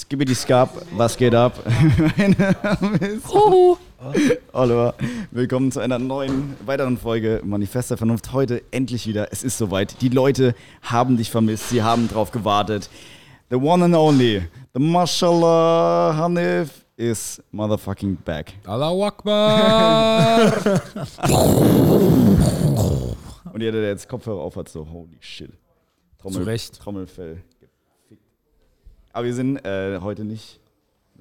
Skibbity Skab, was geht ab? mein Name ist Oliver. Willkommen zu einer neuen, weiteren Folge Manifest der Vernunft. Heute endlich wieder. Es ist soweit. Die Leute haben dich vermisst. Sie haben drauf gewartet. The one and only, the Mashallah Hanif is motherfucking back. Allahu Akbar! Und jeder, der jetzt Kopfhörer auf hat, so holy shit. Trommel, Zu Recht. Trommelfell. Aber wir sind äh, heute nicht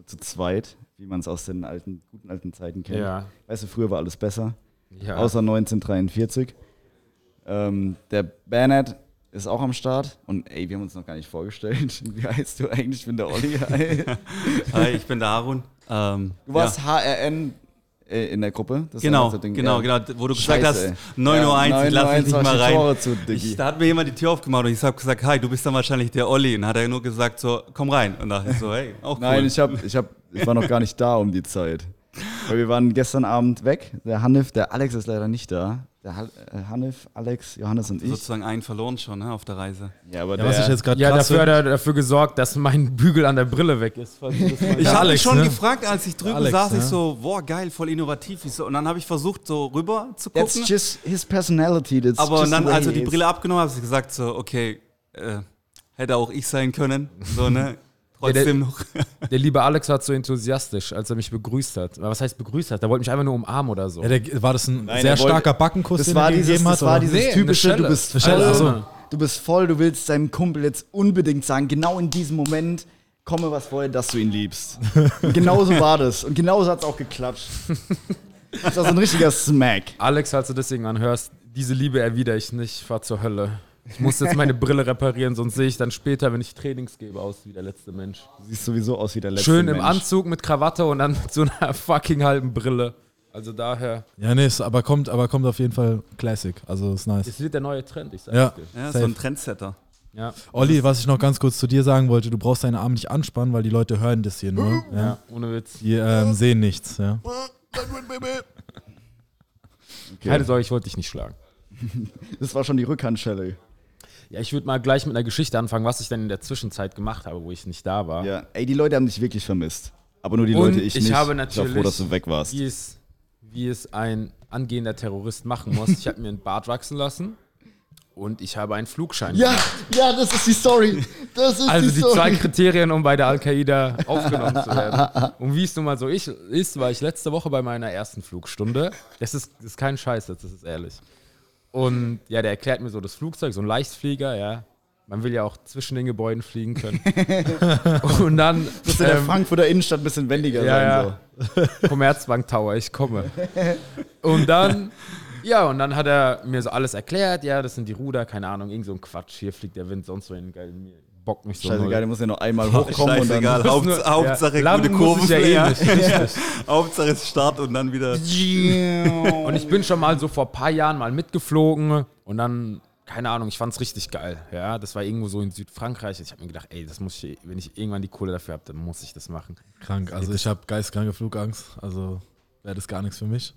zu zweit, wie man es aus den alten, guten alten Zeiten kennt. ja. Weißt du, früher war alles besser, ja. außer 1943. Ähm, der Bernard ist auch am Start. Und ey, wir haben uns noch gar nicht vorgestellt. Wie heißt du eigentlich? Ich bin der Olli. Hi. Ich bin der Harun. Ähm, Du warst HRN äh, in der Gruppe. Das Genau, das Ding. genau, Ja. genau, wo du gesagt Scheiße, ey. hast, 9.01 Uhr, Ja, ich lass 9.01 mich nicht mal rein. Zu. Ich, da hat mir jemand die Tür aufgemacht und ich habe gesagt, hi, du bist dann wahrscheinlich der Olli. Und hat er nur gesagt, so, komm rein. Und dachte ich so, hey, auch cool. Nein, ich, hab, ich, hab, ich war noch gar nicht da um die Zeit. Weil wir waren gestern Abend weg. Der Hanif, der Alex ist leider nicht da. Der äh, Hanif, Alex, Johannes und ich. sozusagen einen verloren schon ne, auf der Reise. Ja, aber Ja, was ich der, jetzt gerade Ja, dafür hat er dafür gesorgt, dass mein Bügel an der Brille weg ist. Ich habe mich schon ne? gefragt, als ich drüben Alex, saß, ich ne? so, boah, geil, voll innovativ. Ich so, und dann habe ich versucht, so rüber zu gucken. that's just his personality. That's aber just dann, als er die. Brille abgenommen hat, habe ich gesagt, so, okay, äh, hätte auch ich sein können. So, ne? Trotzdem noch. Der liebe Alex war so enthusiastisch, als er mich begrüßt hat. Aber Was heißt begrüßt hat? Der wollte mich einfach nur umarmen oder so. Ja, der, war das ein Nein, sehr er wollte- starker Backenkuss, Das den war er dieses, gegeben hat? das war dieses Nee, typische, du bist Eine Schelle, voll, ach so. du bist voll, du willst deinem Kumpel jetzt unbedingt sagen, genau in diesem Moment komme was vorher, dass du ihn liebst. Und genauso war das. Und genauso hat es auch geklatscht. Das war so ein richtiger Smack. Alex, falls du deswegen anhörst, diese Liebe erwidere ich nicht, fahr zur Hölle. Ich muss jetzt meine Brille reparieren, sonst sehe ich dann später, wenn ich Trainings gebe, aus wie der letzte Mensch. Du siehst sowieso aus wie der letzte Schön Mensch. im Anzug mit Krawatte und dann mit so einer fucking halben Brille. Also daher, Ja, nee, ist, aber kommt, aber kommt auf jeden Fall Classic. Also ist nice. es wird der neue Trend, ich sag's Ja. dir. Ja, so Safe. ein Trendsetter. Ja. Olli, was ich noch ganz kurz zu dir sagen wollte, du brauchst deine Arme nicht anspannen, weil die Leute hören das hier nur. Ja. ja, ohne Witz. Die ähm, sehen nichts. Ja. Okay. Keine Sorge, ich wollte dich nicht schlagen. Das war schon die Rückhandschelle. Ja, ich würde mal gleich mit einer Geschichte anfangen, was ich denn in der Zwischenzeit gemacht habe, wo ich nicht da war. Ja, ey, die Leute haben dich wirklich vermisst. Aber nur die Und Leute, ich, ich nicht. habe ich war natürlich, froh, dass du weg warst. Wie es, wie es ein angehender Terrorist machen muss. Ich habe mir einen Bart wachsen lassen und ich habe einen Flugschein Ja, gemacht. ja, das ist die Story. Das ist Also die die Story. zwei Kriterien, um bei der Al-Qaida aufgenommen zu werden. Und wie es nun mal so ich, ist, war ich letzte Woche bei meiner ersten Flugstunde. Das ist, das ist kein Scheiß, das ist ehrlich. Und ja, der erklärt mir so das Flugzeug, so ein Leichtflieger, ja. Man will ja auch zwischen den Gebäuden fliegen können. Und dann Das in der ähm, Frankfurter Innenstadt ein bisschen wendiger Ja, sein. ja. Commerzbank Tower, ich komme. Und dann, ja, und dann hat er mir so alles erklärt. Ja, das sind die Ruder, keine Ahnung, irgend so ein Quatsch. Hier fliegt der Wind, sonst wohin. Geil, mir bockt mich So. Scheißegal, null. der muss ja noch einmal hochkommen und Scheißegal, dann. Haupt, nur- Hauptsache ja, gute ich ja eh nicht, richtig. Hauptsache ist Start und dann wieder. Und ich bin schon mal so vor ein paar Jahren mal mitgeflogen und dann, keine Ahnung, ich fand's richtig geil. Ja, das war irgendwo so in Südfrankreich. Ich habe mir gedacht, ey, das muss ich, wenn ich irgendwann die Kohle dafür habe, dann muss ich das machen. Krank. Also ich habe geistkranke Flugangst. Also wäre das gar nichts für mich.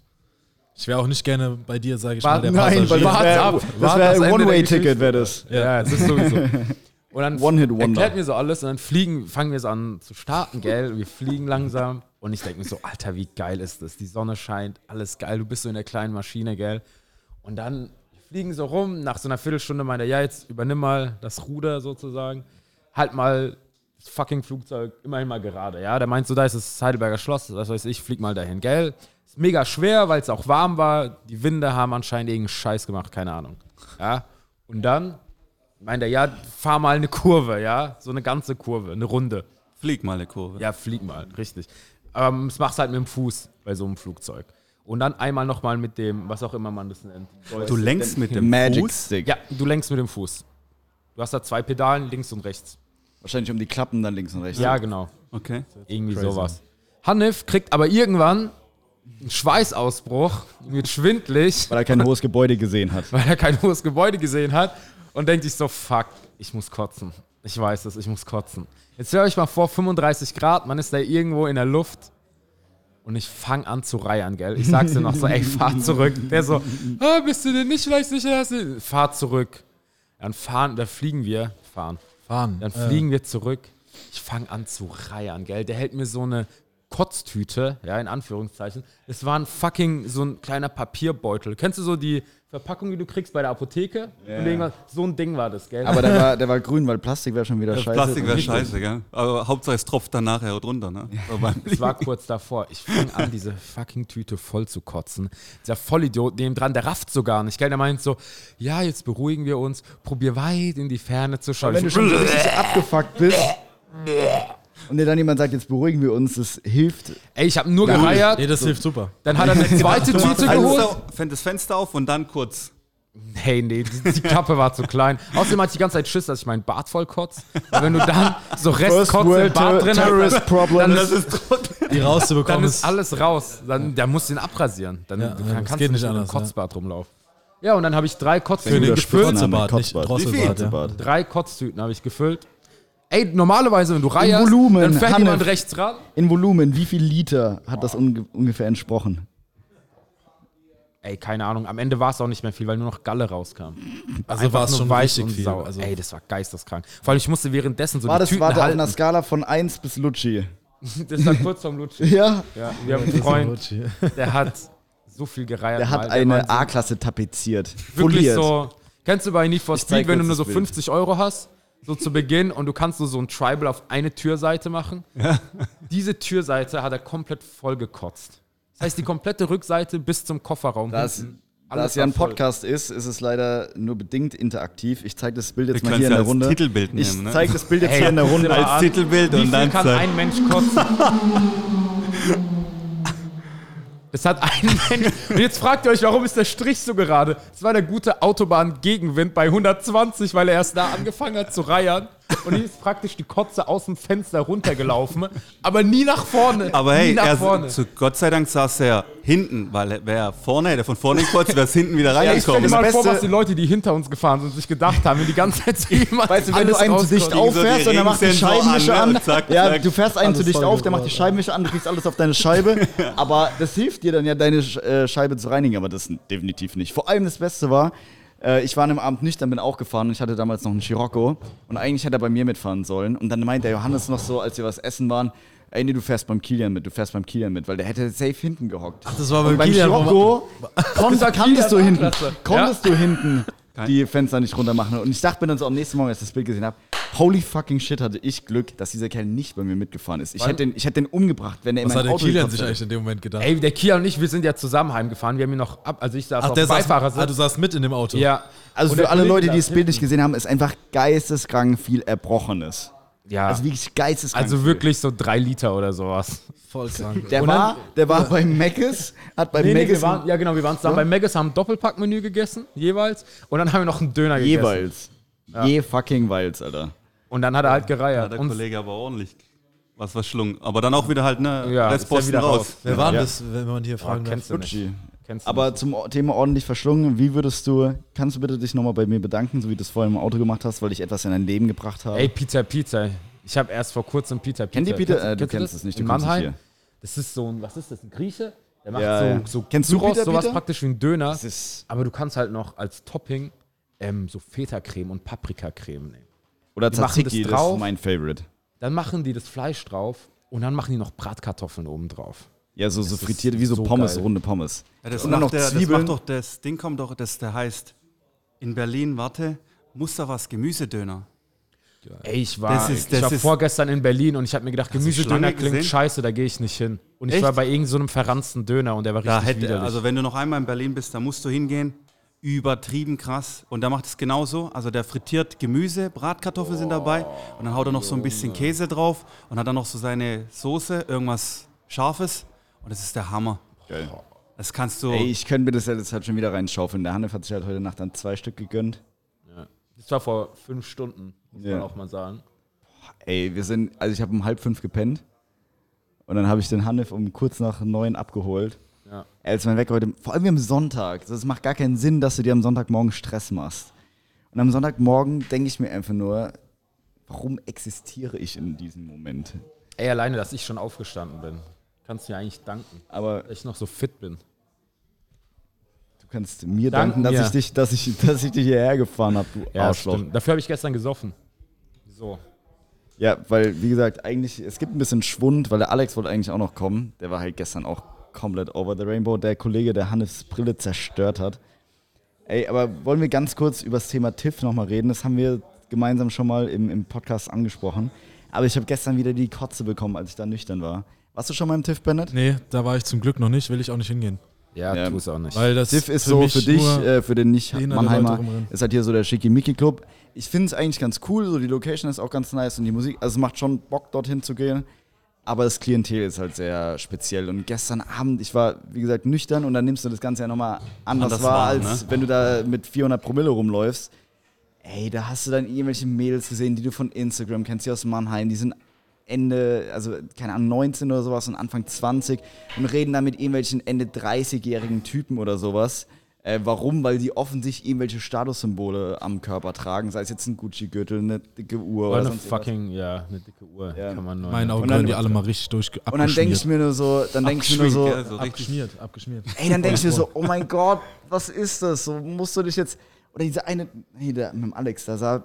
Ich wäre auch nicht gerne bei dir, sage ich Warte, mal, der Nein, Passagier. das Warte wäre ab, das warte wär das ein One-Way-Ticket, wäre das. Ja, es ist sowieso. Und dann erklärt mir so alles und dann fliegen, fangen wir so an zu starten, gell? Wir fliegen langsam und ich denke mir so, Alter, wie geil ist das? Die Sonne scheint, alles geil, du bist so in der kleinen Maschine, gell? Und dann fliegen so rum, nach so einer Viertelstunde meint er, ja, jetzt übernimm mal das Ruder sozusagen, halt mal das fucking Flugzeug immerhin mal gerade, ja? Der meint so, da ist das Heidelberger Schloss, das weiß ich, flieg mal dahin, gell? Ist mega schwer, weil es auch warm war, die Winde haben anscheinend irgendeinen Scheiß gemacht, keine Ahnung, ja? Und dann meint er, ja, fahr mal eine Kurve, ja, so eine ganze Kurve, eine Runde. Flieg mal eine Kurve. Ja, flieg mal, richtig. Ähm, das machst du halt mit dem Fuß bei so einem Flugzeug. Und dann einmal nochmal mit dem, was auch immer man das nennt. Du lenkst mit dem Magic Fuß. Stick. Ja, du lenkst mit dem Fuß. Du hast da zwei Pedalen, links und rechts. Wahrscheinlich um die Klappen dann links und rechts. Ja, genau. Okay. Irgendwie Crazy. sowas. Hanif kriegt aber irgendwann einen Schweißausbruch, wird schwindlig, Weil er kein hohes Gebäude gesehen hat. weil er kein hohes Gebäude gesehen hat und denkt sich so, fuck, ich muss kotzen. Ich weiß es, ich muss kotzen. Jetzt höre ich mal vor, 35 Grad, man ist da irgendwo in der Luft und ich fange an zu reiern, gell? Ich sag's dir noch so, ey, fahr zurück. Der so, ah, bist du dir nicht vielleicht sicher, dass du... Fahr zurück. Dann fahren, da fliegen wir, fahren. Fahren. Dann Äh, fliegen wir zurück. Ich fange an zu reiern, gell? Der hält mir so eine Kotztüte, ja, in Anführungszeichen. Es war ein fucking so ein kleiner Papierbeutel. Kennst du so die Verpackung, die du kriegst bei der Apotheke? Irgendwas, so ein Ding war das, gell? Aber der war, der war grün, weil Plastik wäre schon wieder scheiße. Plastik wäre scheiße, gell? Aber Hauptsache es tropft dann nachher drunter, ne? Es war kurz davor. Ich fange an, diese fucking Tüte voll zu kotzen. Dieser Vollidiot neben dran, der rafft so gar nicht, gell? Der meint so, ja, jetzt beruhigen wir uns, probier weit in die Ferne zu schauen. Wenn du schon so richtig abgefuckt bist und dir dann jemand sagt, jetzt beruhigen wir uns, das hilft. Ey, ich habe nur Ja. gereiert. Nee, das hilft super. Dann hat er eine zweite Tüte geholt. Fängt das Fenster auf und dann kurz. Hey, nee, die, die Klappe war zu klein. Außerdem hatte ich die ganze Zeit Schiss, dass ich meinen Bart voll kotze. Weil wenn du dann so Restkotze im Bart drin hast, Problem. dann ist, Die dann rauszubekommen ist alles raus. Dann, der muss den abrasieren. Dann, Ja, dann ja, kannst geht du nicht nicht mit einem anders, ja. Kotzbart rumlaufen. Ja, und dann habe ich drei Kotztüten gefüllt. Kotzebart, nicht Kotzbart. Drosselbart, ja. Kotzbart. Drei Kotztüten habe ich gefüllt. Ey, normalerweise, wenn du reierst, Volumen, dann fährt Hannes. jemand rechts ran. In Volumen, wie viel Liter hat das unge ungefähr entsprochen? Ey, keine Ahnung, am Ende war es auch nicht mehr viel, weil nur noch Galle rauskam. Also war es schon weich richtig und viel. sauer. Also, Ey, das war geisteskrank. Vor allem, ich musste währenddessen so War die das Tüten war da auf einer Skala von 1 bis Lucci? Das war kurz vorm Lutschen. Ja. Ja, wir haben einen Freund, der hat so viel gereiert. Der hat mal. eine A-Klasse tapeziert. Wirklich Foliert. so. Kennst du bei Need for Speed, wenn du nur so das Bild. 50 Euro hast, so zu Beginn und du kannst nur so ein Tribal auf eine Türseite machen? Diese Türseite hat er komplett voll gekotzt. Das heißt, die komplette Rückseite bis zum Kofferraum. Da es, hinten, da alles es ja ein voll. Podcast ist, ist es leider nur bedingt interaktiv. Ich zeige das Bild Wir jetzt mal können hier in ja der als Runde. Titelbild ich nehmen, ne? zeige das Bild jetzt Hey, hier in der Runde. mal Als Titelbild Wie und dann kann ein Mensch kotzen? Das hat ein Mensch. Und jetzt fragt ihr euch, warum ist der Strich so gerade? Es war der gute Autobahn-Gegenwind bei 120, weil er erst da angefangen hat zu reiern. Und hier ist praktisch die Kotze aus dem Fenster runtergelaufen, aber nie nach vorne. Aber hey, nach er, vorne. zu Gott sei Dank saß er hinten, weil wäre er vorne, hätte von vorne kurz, wäre es hinten wieder Ja, ich stell reingekommen. dir mal Das vor, was die Leute, die hinter uns gefahren sind, sich gedacht haben, wenn die ganze Zeit so jemand Weißt du, wenn alles du einen zu dicht auffährst so und die er macht die Scheibenwischer an, an? Zack, ja, zack. du fährst einen zu dicht auf, der macht die. Scheibenwischer an, du kriegst alles auf deine Scheibe, aber das hilft dir dann ja, deine äh, Scheibe zu reinigen, aber das definitiv nicht. Vor allem das Beste war, äh, ich war an einem Abend nüchtern, bin auch gefahren und ich hatte damals noch einen Scirocco und eigentlich hätte er bei mir mitfahren sollen und dann meint der Johannes noch so, als wir was essen waren, ey nee, du fährst beim Kilian mit, du fährst beim Kilian mit, weil der hätte safe hinten gehockt. Ach, das war Und beim beim Kilian, Scirocco kon, war konntest du hinten, konntest du hinten die Fenster nicht runter machen. Und ich dachte mir dann so am nächsten Morgen, als ich das Bild gesehen habe, holy fucking shit, hatte ich Glück, dass dieser Kerl nicht bei mir mitgefahren ist. Ich Weil- hätte den, ich hätte den umgebracht, wenn er in Was mein hat der Auto Kilian sich eigentlich in dem Moment gedacht? Ey, der Kia und ich, wir sind ja zusammen heimgefahren. Wir haben ihn noch ab, also ich saß Ach, auf der dem saß, Beifahrersitz. ah, du saßt mit in dem Auto. ja. Also Und für alle Leute, die das Bild nicht gesehen haben, ist einfach geisteskrank viel Erbrochenes. Ja. Also wirklich geisteskrank Also viel. wirklich so drei Liter oder sowas. Voll krank. Der Und war, der war bei Meckes, hat bei Nee, nee, wir waren, ja genau, wir waren zusammen bei Megas, haben ein Doppelpackmenü gegessen, jeweils. Und dann haben wir noch einen Döner gegessen. jeweils. Je fucking Weils, Alter. Und dann hat er halt Ja, gereiert. der Und Kollege aber ordentlich was verschlungen. Aber dann auch wieder halt, ne, Ja, Restposten ist ja wieder raus. raus. Wer war denn Ja. das, wenn man hier fragen darf? kennst du nicht. Gucci. Kennst du Aber nicht. zum Thema ordentlich verschlungen, wie würdest du, kannst du bitte dich nochmal bei mir bedanken, so wie du es vorhin im Auto gemacht hast, weil ich etwas in dein Leben gebracht habe? Ey, Peter Peter. Ich habe erst vor kurzem Peter Peter. Kennt ihr Peter? Kennst, Äh, du kennst es nicht, du In Mannheim. hier. Das ist so ein, was ist das, ein Grieche? Der macht Ja, so, ja. so Kennst du Gyros, Peter sowas Peter? praktisch wie ein Döner. Das ist, Aber du kannst halt noch als Topping ähm, so Feta-Creme und Paprikacreme nehmen. Oder Die machen Tzatziki, das das, drauf. ist mein Favorite. Dann machen die das Fleisch drauf und dann machen die noch Bratkartoffeln oben drauf. Ja, so, so frittiert, wie so, so Pommes, geil. runde Pommes. Ja, das, Und dann macht noch der, das Zwiebeln. macht doch das Ding kommt doch, das der heißt in Berlin, warte, Musterwas Gemüsedöner. Ey, ich war, Das ist- ich das war ist- vorgestern in Berlin und ich habe mir gedacht, Gemüsedöner klingt gesehen? scheiße, da gehe ich nicht hin. Und ich Echt? war bei irgendeinem so einem verranzten Döner und der war Da richtig hätte, widerlich. also wenn du noch einmal in Berlin bist, da musst du hingehen. Übertrieben krass. Und der macht es genauso. Also der frittiert Gemüse, Bratkartoffeln sind dabei. Und dann haut er noch so ein bisschen Käse drauf und hat dann noch so seine Soße, irgendwas Scharfes. Und das ist der Hammer. Geil. Das kannst du. Ey, ich könnte mir das jetzt halt schon wieder reinschaufeln. Der Hanif hat sich halt heute Nacht dann zwei Stück gegönnt. das war vor fünf Stunden, muss Ja. man auch mal sagen. Ey, wir sind, also ich habe um halb fünf gepennt. Und dann habe ich den Hanif um kurz nach neun abgeholt. Ja. Als mein Weg heute, vor allem am Sonntag. Das macht gar keinen Sinn, dass du dir am Sonntagmorgen Stress machst. Und am Sonntagmorgen denke ich mir einfach nur, warum existiere ich in diesem Moment? Ey, alleine, dass ich schon aufgestanden bin. Kannst du mir eigentlich danken, Aber dass ich noch so fit bin. du kannst mir Dank danken, dass mir. ich dich, dass ich, dass ich dich hierher gefahren habe, du Ja, Arschloch. stimmt. Dafür habe ich gestern gesoffen. So. Ja, weil, wie gesagt, eigentlich, es gibt ein bisschen Schwund, weil der Alex wollte eigentlich auch noch kommen. Der war halt gestern auch komplett over the rainbow. Der Kollege, der Hannes Brille zerstört hat. Ey, aber wollen wir ganz kurz über das Thema TIFF nochmal reden? Das haben wir gemeinsam schon mal im, im Podcast angesprochen. Aber ich habe gestern wieder die Kotze bekommen, als ich da nüchtern war. Warst du schon mal im TIFF, Bennett? Nee, da war ich zum Glück noch nicht, will ich auch nicht hingehen. Ja, Ja. tu es auch nicht. Weil das TIFF ist für so für dich, äh, für den Nicht-Mannheimer, ist halt hier so der Schickimicki-Club. Ich finde es eigentlich ganz cool, so die Location ist auch ganz nice und die Musik, also es macht schon Bock, dorthin zu gehen. Aber das Klientel ist halt sehr speziell. Und gestern Abend, ich war, wie gesagt, nüchtern und dann nimmst du das Ganze ja nochmal anders, Anders wahr, wahr, als ne? wenn du da mit 400 Promille rumläufst. Ey, da hast du dann irgendwelche Mädels gesehen, die du von Instagram kennst, die aus Mannheim, die sind Ende, also keine Ahnung, 19 oder sowas und Anfang 20 und reden da mit irgendwelchen Ende 30-jährigen Typen oder sowas. Äh, warum? Weil die offensichtlich irgendwelche Statussymbole am Körper tragen, sei es jetzt ein Gucci-Gürtel, eine dicke Uhr Oder oder eine sonst irgendwas. fucking, ja, eine dicke Uhr. Ja. Kann man nur. In meinen Augen gehören die alle mal richtig durch Und dann denke ich mir nur so, dann denke ich mir nur so, ja, so abgeschmiert, abgeschmiert. ey, dann denke ich mir so, oh mein Gott, was ist das? So musst du dich jetzt, oder diese eine, nee, der mit dem Alex, da sah,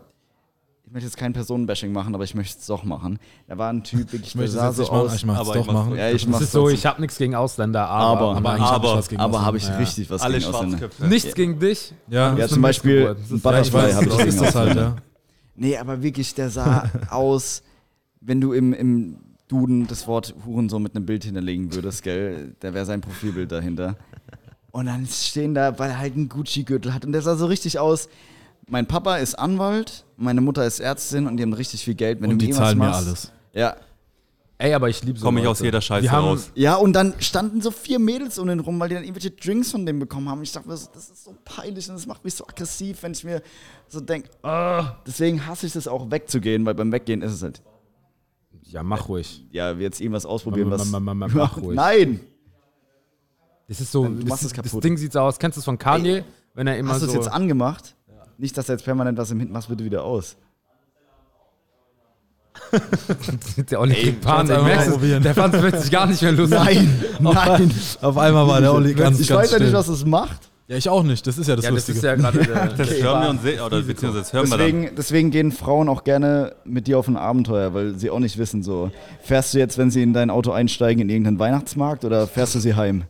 ich möchte jetzt kein Personenbashing machen, aber ich möchte es doch machen. Da war ein Typ, wirklich, Ich der möchte es sah so aus. ich mache es aber doch ich mach's machen. Ja, ich Es mach's ist so, ich habe nichts gegen Ausländer, Aber- aber. Aber Aber- was gegen aber Ausländer. habe ich Ja. richtig was Alle gegen Ausländer. Schwarzköpfe. Nichts gegen dich. Ja, Ja, zum Beispiel Butterfly habe ich so gegen halt, Ausländer. ja. Nee, aber wirklich, der sah aus, wenn du im, im Duden das Wort Hurensohn mit einem Bild hinterlegen würdest, gell, da wäre sein Profilbild dahinter. Und dann stehen da, weil er halt einen Gucci-Gürtel hat. Und der sah so richtig aus. Mein Papa ist Anwalt, meine Mutter ist Ärztin und die haben richtig viel Geld. Wenn Und du die irgendwas zahlen mir alles. Ja. Ey, aber ich liebe so. Komme ich aus jeder Scheiße haben, raus. Ja, und dann standen so vier Mädels um den rum, weil die dann irgendwelche Drinks von dem bekommen haben. Ich dachte mir, so, das ist so peinlich und das macht mich so aggressiv, wenn ich mir so denke, deswegen hasse ich das auch wegzugehen, weil beim Weggehen ist es halt, Ja, mach ruhig. ja, wir jetzt irgendwas ausprobieren, was. Ma- ma- ma- ma- mach ruhig. Nein! Das ist so. Du Das, machst es ist, das kaputt. Ding sieht so aus. Kennst du es von Kanye? wenn er immer Hast du so. es jetzt angemacht? Nicht, dass da jetzt permanent was im Hinten machst, bitte wieder aus. auch nicht kriegt Panik. Der fand es plötzlich gar nicht mehr lustig. Nein, nein. Auf einmal war der Olli ganz, ich ganz weiß ja nicht, was es macht. Ja, ich auch nicht. Das ist ja das Ja, das Lustige. ist ja gerade. der- Das hören wir uns se- oder beziehungsweise das hören wir dann. Deswegen, deswegen gehen Frauen auch gerne mit dir auf ein Abenteuer, weil sie auch nicht wissen, so, fährst du jetzt, wenn sie in dein Auto einsteigen, in irgendeinen Weihnachtsmarkt oder fährst du sie heim?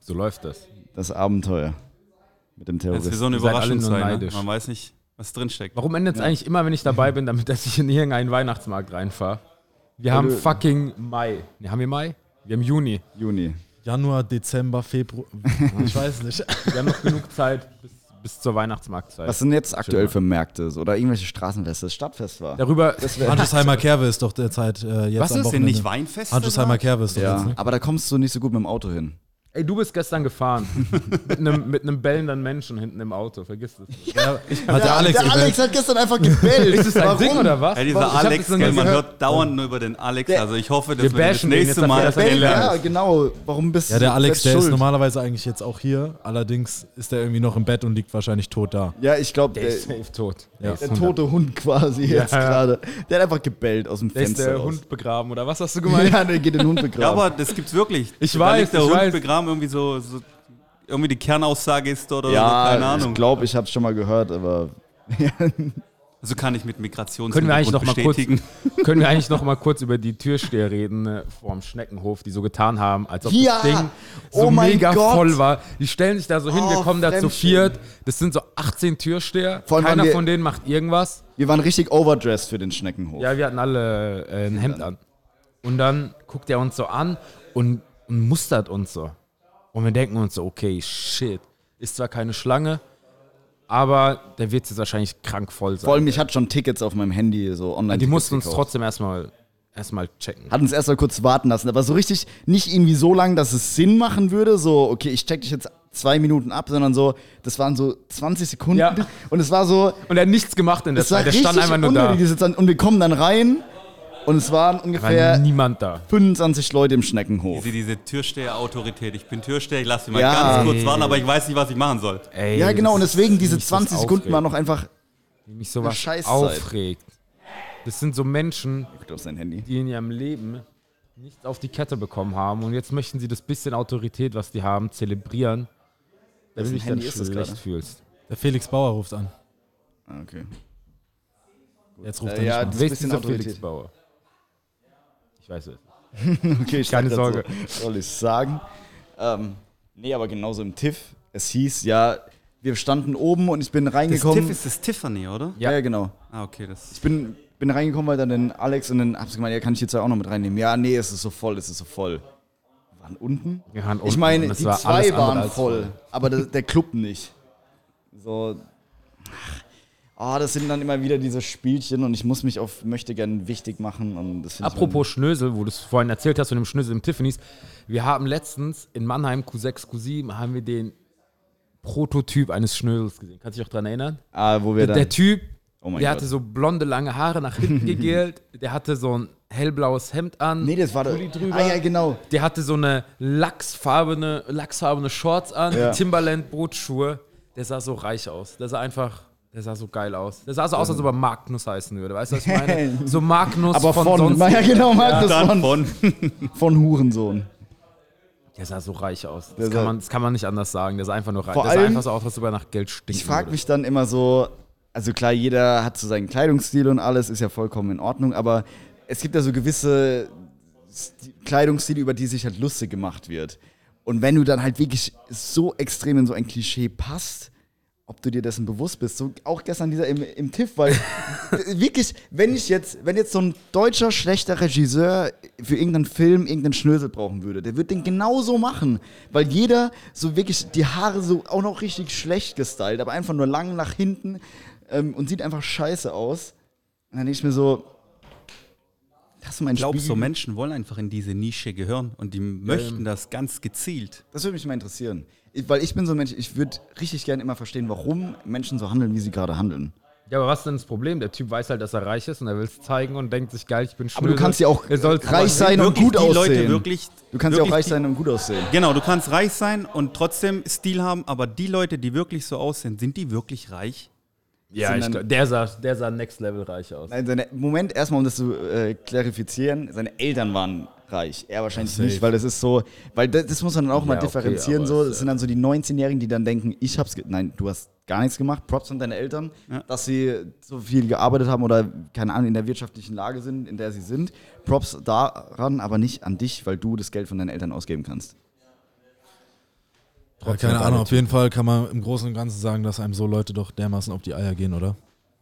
So läuft das. Das Abenteuer mit dem Das ist Terroristen. so eine Überraschung sein. Ne? Man weiß nicht, was drinsteckt. Warum endet es eigentlich immer, wenn ich dabei bin, damit dass ich in irgendeinen Weihnachtsmarkt reinfahre? Wir haben du- fucking Mai. Ne, haben wir Mai? Wir haben Juni. Juni. Januar, Dezember, Februar. Ich weiß nicht. Wir haben noch genug Zeit bis, bis zur Weihnachtsmarktzeit. Was sind jetzt aktuell für Märkte so, oder irgendwelche Straßenfeste? Das Stadtfest war. Darüber. Handelsheimer Kerwe ist doch derzeit äh, jetzt Was am ist? Sind nicht? Handelsheimer da? Kerwe ist doch Ja, jetzt, ne? aber da kommst du nicht so gut mit dem Auto hin. Ey, du bist gestern gefahren. mit, einem, mit einem bellenden Menschen hinten im Auto. Vergiss das. nicht. Hat der Alex der Alex hat gestern einfach gebellt. Ist das ein Ding oder was? Ey, dieser Ich hab Alex, man gehört. hört dauernd nur über den Alex. Der- also ich hoffe, dass Wir das nächste jetzt Mal ja, genau. Warum bist Ja, der du Alex, der ist schuld? normalerweise eigentlich jetzt auch hier. Allerdings ist er irgendwie noch im Bett und liegt wahrscheinlich tot da. Ja, ich glaube, Der der, ist safe tot. Ja. Der, ist der 100. tote Hund quasi jetzt ja. gerade. Der hat einfach gebellt aus dem Der ist Fenster der raus. Hund begraben, oder was hast du gemeint? Ja, der geht den Hund begraben. Ja, aber das gibt's wirklich. Ich weiß, der Hund weiß. Begraben, irgendwie so, so, irgendwie die Kernaussage ist dort oder ja, so, keine Ahnung. ich glaube, ich habe es schon mal gehört, aber also kann ich mit Migrations Können wir eigentlich noch mal kurz, bestätigen. können wir eigentlich noch mal kurz über die Türsteher reden äh, vorm Schneckenhof, die so getan haben, als ob Ja! das Ding so Oh mein mega Gott! voll war. Die stellen sich da so hin, wir Oh, kommen da zu viert. Das sind so 18 Türsteher. Vor allem Keiner wir- von denen macht irgendwas. wir waren richtig overdressed für den Schneckenhof. Ja, wir hatten alle äh, ein Hemd an. Und dann guckt er uns so an und, und mustert uns so. Und wir denken uns so, okay, shit. Ist zwar keine Schlange, aber der wird jetzt wahrscheinlich krank voll sein. Vor allem, ich hatte schon Tickets auf meinem Handy, so online. die mussten uns gekauft. trotzdem erstmal erstmal checken. Hat uns erstmal kurz warten lassen, aber so richtig nicht irgendwie so lang, dass es Sinn machen würde, so, okay, ich check dich jetzt zwei Minuten ab, sondern so, das waren so 20 Sekunden Ja. und es war so, Und er hat nichts gemacht in der Zeit. Der stand einfach nur da. und wir kommen dann rein und es waren War ungefähr niemand da. 25 Leute im Schneckenhof. Diese, diese Türsteher-Autorität. Ich bin Türsteher, ich lasse mich mal Ja. ganz kurz warten, aber ich weiß nicht, was ich machen soll. Ey, Ja, genau, und deswegen diese mich das 20 Sekunden aufregt. waren noch einfach Wie mich sowas Scheißzeit. aufregt. Das sind so Menschen, die in ihrem Leben nichts auf die Kette bekommen haben und jetzt möchten sie das bisschen Autorität, was die haben, zelebrieren, damit du dich dann Handy ist das schlecht fühlst. Der Felix Bauer ruft an. Ah, okay. Jetzt ruft Äh, er ja, nicht das- mal. ist ein Wer ist bisschen dieser Autorität. Felix Bauer? Ich weiß es. Okay, ich Keine Sorge. So, soll ich sagen? Ähm, nee, aber genauso im TIFF. Es hieß, ja, wir standen oben und ich bin Das reingekommen. Tiff ist das Tiffany, oder? ja, ja, genau. Ah, okay, das. Ich bin, bin reingekommen, weil dann den Alex und dann hab's gemeint, ja, kann ich jetzt auch noch mit reinnehmen. Ja, nee, es ist so voll, es ist so voll. Wir waren unten? Wir waren Ich unten meine, und es die war zwei waren als voll, aber der, der Club nicht. So. Oh, das sind dann immer wieder diese Spielchen und ich muss mich auf möchte gern wichtig machen und das Apropos Schnösel, wo du es vorhin erzählt hast von dem Schnösel im Tiffany's. Wir haben letztens in Mannheim Q6, Q7 haben wir den Prototyp eines Schnösels gesehen. Kannst du dich auch daran erinnern? ah, wo wir Der, dann, der Typ, Oh mein der Gott. hatte so blonde, lange Haare nach hinten gegelt. Der hatte so ein hellblaues Hemd an. nee, das war der, drüber. ah ja, genau. Der hatte so eine lachsfarbene, lachsfarbene Shorts an, Ja. Timberland Bootschuhe. Der sah so reich aus. Der sah einfach, der sah so geil aus. Der sah so aus, als ob er Magnus heißen würde. Weißt du, was ich meine? So Magnus Aber von, von, sonst. ja genau, Markus, Dann von, von. von Hurensohn. Der sah so reich aus. Das kann, man, das kann man nicht anders sagen. Der sah einfach nur reich. Vor Der sah allem- einfach so aus, als ob er nach Geld stinkt. Ich frage mich dann immer so, also klar, jeder hat so seinen Kleidungsstil und alles, ist ja vollkommen in Ordnung, aber es gibt ja so gewisse Sti- Kleidungsstile, über die sich halt lustig gemacht wird. Und wenn du dann halt wirklich so extrem in so ein Klischee passt, ob du dir dessen bewusst bist, so auch gestern dieser im, im TIFF, weil wirklich, wenn ich jetzt, wenn jetzt so ein deutscher schlechter Regisseur für irgendeinen Film irgendeinen Schnösel brauchen würde, der würde den genauso machen, weil jeder so wirklich die Haare so auch noch richtig schlecht gestylt, aber einfach nur lang nach hinten ähm, und sieht einfach scheiße aus. Und dann denke ich mir so, hast du meinen Ich glaube, so? Menschen wollen einfach in diese Nische gehören und die möchten das ganz gezielt. Das würde mich mal interessieren. Ich, weil ich bin so ein Mensch, ich würde richtig gerne immer verstehen, warum Menschen so handeln, wie sie gerade handeln. Ja, aber was ist denn das Problem? Der Typ weiß halt, dass er reich ist und er will es zeigen und denkt sich, geil, ich bin Aber du kannst ja auch Er soll- reich sein und gut die aussehen. Leute wirklich. du kannst ja auch reich die- sein und gut aussehen. Genau, du kannst reich sein und trotzdem Stil haben, aber die Leute, die wirklich so aussehen, sind die wirklich reich? Ja, ich glaub, der sah, der sah next level reich aus. Nein, seine, Moment, erstmal, um das zu äh, klarifizieren, seine Eltern waren reich. Er wahrscheinlich Safe. nicht, weil das ist so, weil das, das muss man dann auch mal Ja, okay, differenzieren. aber so. Das sind dann so die 19-Jährigen, die dann denken, ich hab's, nein, du hast gar nichts gemacht. Props an deine Eltern, Ja. dass sie so viel gearbeitet haben oder, keine Ahnung, in der wirtschaftlichen Lage sind, in der sie sind. Props daran, aber nicht an dich, weil du das Geld von deinen Eltern ausgeben kannst. Ja, keine Ahnung, auf jeden Fall kann man im Großen und Ganzen sagen, dass einem so Leute doch dermaßen auf die Eier gehen, oder?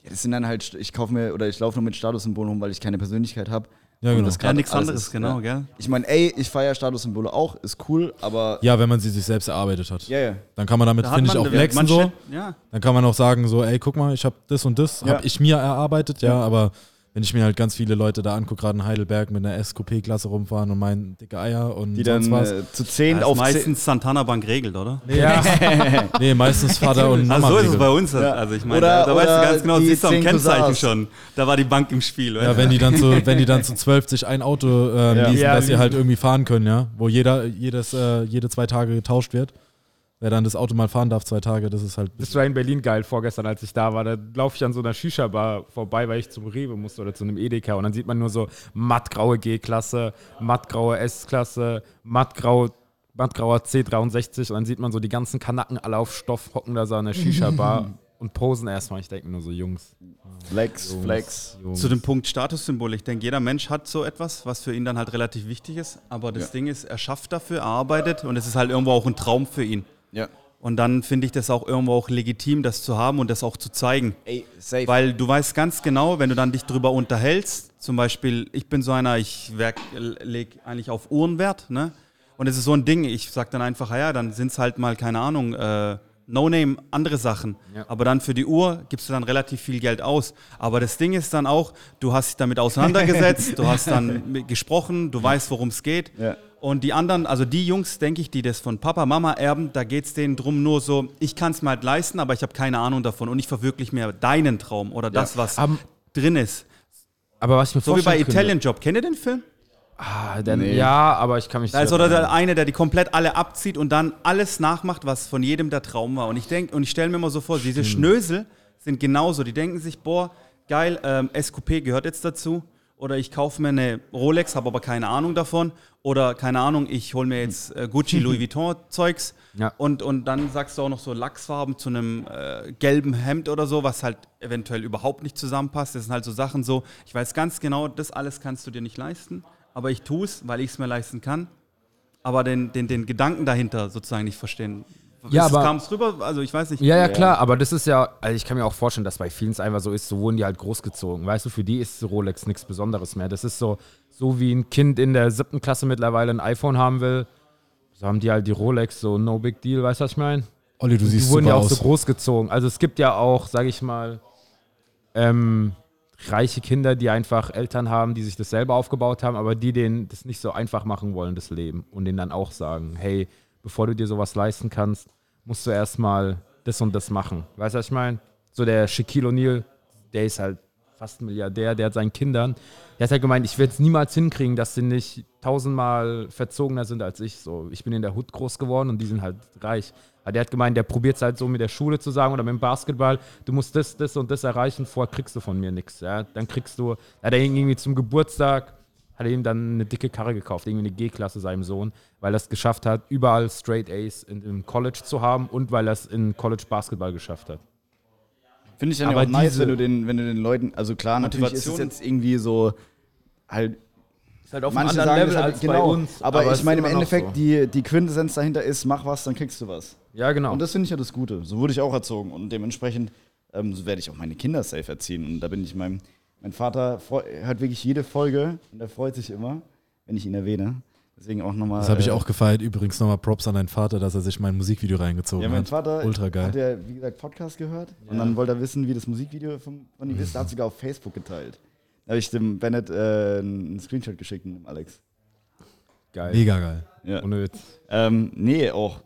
Ja, das sind dann halt, ich kaufe mir oder ich laufe nur mit Statussymbolen rum, weil ich keine Persönlichkeit habe. Ja, genau. das Ja, nichts anderes, ist, genau, ja. gell? Ich meine, ey, ich feiere Statussymbole auch, ist cool, aber Ja, wenn man sie sich selbst erarbeitet hat. ja, ja. Dann kann man damit, Da finde ich, auch flexen so. Ja, Dann kann man auch sagen so, ey, guck mal, ich habe das und das, Ja. habe ich mir erarbeitet, ja, aber wenn ich mir halt ganz viele Leute da angucke, gerade in Heidelberg mit einer SQP-Klasse rumfahren und meinen dicke Eier und Die sonst dann was. äh, zu zehn auf zehn. meistens Santana Bank regelt, oder? Ja, nee, meistens Vater und Mama. Also so ist es bei uns. Ja. Also ich meine, Oder- da, da weißt oder du ganz genau, die siehst du am zehn Kennzeichen Cousins. schon. Da war die Bank im Spiel. Ja, wenn die dann zu, wenn die dann zu zwölf sich ein Auto ähm, Ja. leasen, Ja, dass sie halt irgendwie fahren können, ja, wo jeder jedes äh, jede zwei Tage getauscht wird. Wer dann das Auto mal fahren darf, zwei Tage, das ist halt. das war in Berlin geil vorgestern, als ich da war. Da laufe ich an so einer Shisha-Bar vorbei, weil ich zum Rewe musste oder zu einem Edeka. Und dann sieht man nur so mattgraue G-Klasse, mattgraue S-Klasse, mattgrau, mattgrauer C63. Und dann sieht man so die ganzen Kanacken alle auf Stoff hocken da so an der Shisha-Bar und posen erstmal. Ich denke nur so, Jungs. Flex, Jungs, Flex. Jungs. Zu dem Punkt Statussymbol. Ich denke, jeder Mensch hat so etwas, was für ihn dann halt relativ wichtig ist. Aber das Ja. Ding ist, er schafft dafür, er arbeitet und es ist halt irgendwo auch ein Traum für ihn. Ja. Und dann finde ich das auch irgendwo auch legitim, das zu haben und das auch zu zeigen. Ey, safe. Weil du weißt ganz genau, wenn du dann dich drüber unterhältst, zum Beispiel, ich bin so einer, ich lege eigentlich auf Uhrenwert, ne? Und es ist so ein Ding, ich sag dann einfach, ja, dann sind es halt mal, keine Ahnung, äh, No-Name, andere Sachen. Ja. Aber dann für die Uhr gibst du dann relativ viel Geld aus. Aber das Ding ist dann auch, du hast dich damit auseinandergesetzt, du hast dann gesprochen, du weißt, worum es geht. Ja. Und die anderen, also die Jungs, denke ich, die das von Papa, Mama erben, da geht es denen drum nur so, ich kann es mir halt leisten, aber ich habe keine Ahnung davon und ich verwirkliche mir deinen Traum oder das, was Am- drin ist. Aber was ich mir So wie bei könnte- Italian Job. Kennt ihr den Film? Ah, dann, Nee. Ja, aber ich kann mich Da ist sehr oder daran- der eine, der die komplett alle abzieht und dann alles nachmacht, was von jedem der Traum war. Und ich denke, und ich stelle mir immer so vor, diese Schnösel sind genauso. Die denken sich, boah, geil, ähm, SQP gehört jetzt dazu. Oder ich kaufe mir eine Rolex, habe aber keine Ahnung davon oder keine Ahnung, ich hole mir jetzt äh, Gucci, Louis Vuitton Zeugs Ja. und, und dann sagst du auch noch so Lachsfarben zu einem äh, gelben Hemd oder so, was halt eventuell überhaupt nicht zusammenpasst. Das sind halt so Sachen so, ich weiß ganz genau, das alles kannst du dir nicht leisten, aber ich tue es, weil ich es mir leisten kann, aber den, den, den Gedanken dahinter sozusagen nicht verstehen. Ja, aber- kam es rüber? Also ich weiß nicht. Ja, ja, klar, aber das ist ja, also ich kann mir auch vorstellen, dass bei vielen es einfach so ist, so wurden die halt großgezogen. Weißt du, für die ist Rolex nichts Besonderes mehr. Das ist so, so wie ein Kind in der siebten Klasse mittlerweile ein iPhone haben will. So haben die halt die Rolex, so no big deal, weißt du, was ich meine? Olli, du Die siehst wurden super ja auch aus. so großgezogen. Also es gibt ja auch, sag ich mal, ähm, reiche Kinder, die einfach Eltern haben, die sich das selber aufgebaut haben, aber die denen das nicht so einfach machen wollen, das Leben. Und denen dann auch sagen, hey, bevor du dir sowas leisten kannst, musst du erstmal das und das machen. Weißt du, was ich meine? So der Shaquille O'Neal, der ist halt fast ein Milliardär, der hat seinen Kindern, der hat halt gemeint, ich werde es niemals hinkriegen, dass sie nicht tausendmal verzogener sind als ich. So, ich bin in der Hut groß geworden und die sind halt reich. Aber der hat gemeint, der probiert es halt so mit der Schule zu sagen oder mit dem Basketball, du musst das, das und das erreichen, vorher kriegst du von mir nichts. Ja? Dann kriegst du, er irgendwie zum Geburtstag, hat er ihm dann eine dicke Karre gekauft, irgendwie eine G-Klasse seinem Sohn, weil er es geschafft hat, überall Straight A's im College zu haben und weil er es in College Basketball geschafft hat. Finde ich dann Aber ja auch nice, wenn du, den, wenn du den Leuten, also klar, natürlich ist es jetzt irgendwie so, halt, Ist halt auf manche sagen das halt, genau, aber, es ich meine im Endeffekt, so. die, die Quintessenz dahinter ist, mach was, dann kriegst du was. Ja, genau. Und das finde ich ja das Gute. So wurde ich auch erzogen und dementsprechend ähm, so werde ich auch meine Kinder safe erziehen. Und da bin ich meinem, mein Vater hört wirklich jede Folge und er freut sich immer, wenn ich ihn erwähne. Deswegen auch nochmal. Das habe ich äh, auch gefeiert. Übrigens nochmal Props an deinen Vater, dass er sich mein Musikvideo reingezogen Ja, mein hat. Vater Ultra geil. hat ja, wie gesagt, Podcast gehört und dann wollte er wissen, wie das Musikvideo von, von ihm ist. Da hat sogar auf Facebook geteilt. Da habe ich dem Bennett äh, einen Screenshot geschickt und dem Alex. Geil. Mega geil. Ja. Ohne Witz. Ähm, nee, auch.